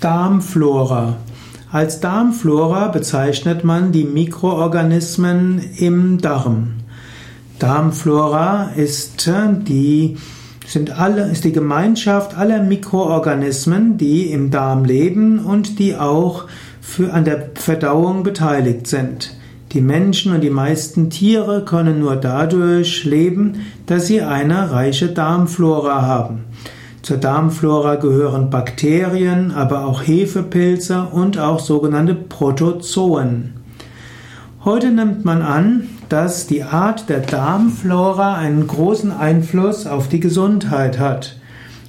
Darmflora. Als Darmflora bezeichnet man die Mikroorganismen im Darm. Darmflora ist äh, die, sind alle, ist die Gemeinschaft aller Mikroorganismen, die im Darm leben und die auch für, an der Verdauung beteiligt sind. Die Menschen und die meisten Tiere können nur dadurch leben, dass sie eine reiche Darmflora haben. Zur Darmflora gehören Bakterien, aber auch Hefepilze und auch sogenannte Protozoen. Heute nimmt man an, dass die Art der Darmflora einen großen Einfluss auf die Gesundheit hat.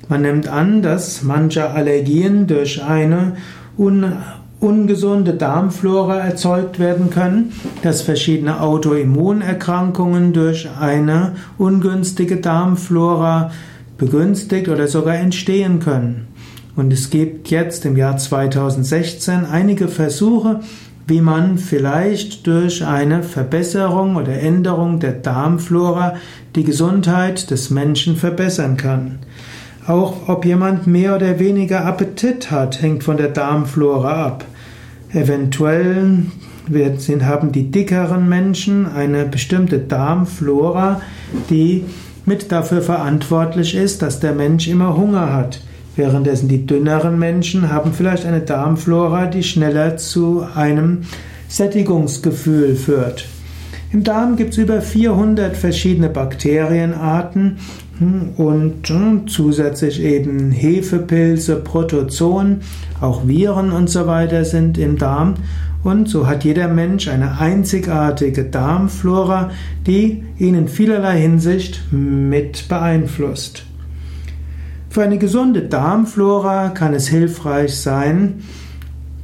Man nimmt an, dass manche Allergien durch eine un ungesunde Darmflora erzeugt werden können, dass verschiedene Autoimmunerkrankungen durch eine ungünstige Darmflora begünstigt oder sogar entstehen können. Und es gibt jetzt im Jahr 2016 einige Versuche, wie man vielleicht durch eine Verbesserung oder Änderung der Darmflora die Gesundheit des Menschen verbessern kann. Auch ob jemand mehr oder weniger Appetit hat, hängt von der Darmflora ab. Eventuell haben die dickeren Menschen eine bestimmte Darmflora, die mit dafür verantwortlich ist, dass der Mensch immer Hunger hat. Währenddessen die dünneren Menschen haben vielleicht eine Darmflora, die schneller zu einem Sättigungsgefühl führt. Im Darm gibt es über 400 verschiedene Bakterienarten hm, und hm, zusätzlich eben Hefepilze, Protozoen, auch Viren und so weiter sind im Darm. Und so hat jeder Mensch eine einzigartige Darmflora, die ihn in vielerlei Hinsicht mit beeinflusst. Für eine gesunde Darmflora kann es hilfreich sein,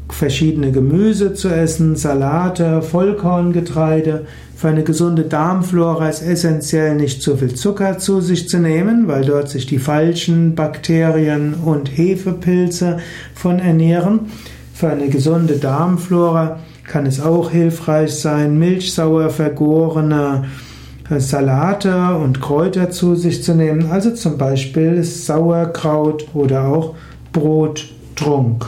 verschiedene Gemüse zu essen, Salate, Vollkorngetreide. Für eine gesunde Darmflora ist essentiell nicht zu viel Zucker zu sich zu nehmen, weil dort sich die falschen Bakterien und Hefepilze von ernähren. Für eine gesunde Darmflora kann es auch hilfreich sein, milchsauer vergorene Salate und Kräuter zu sich zu nehmen, also zum Beispiel Sauerkraut oder auch Brottrunk.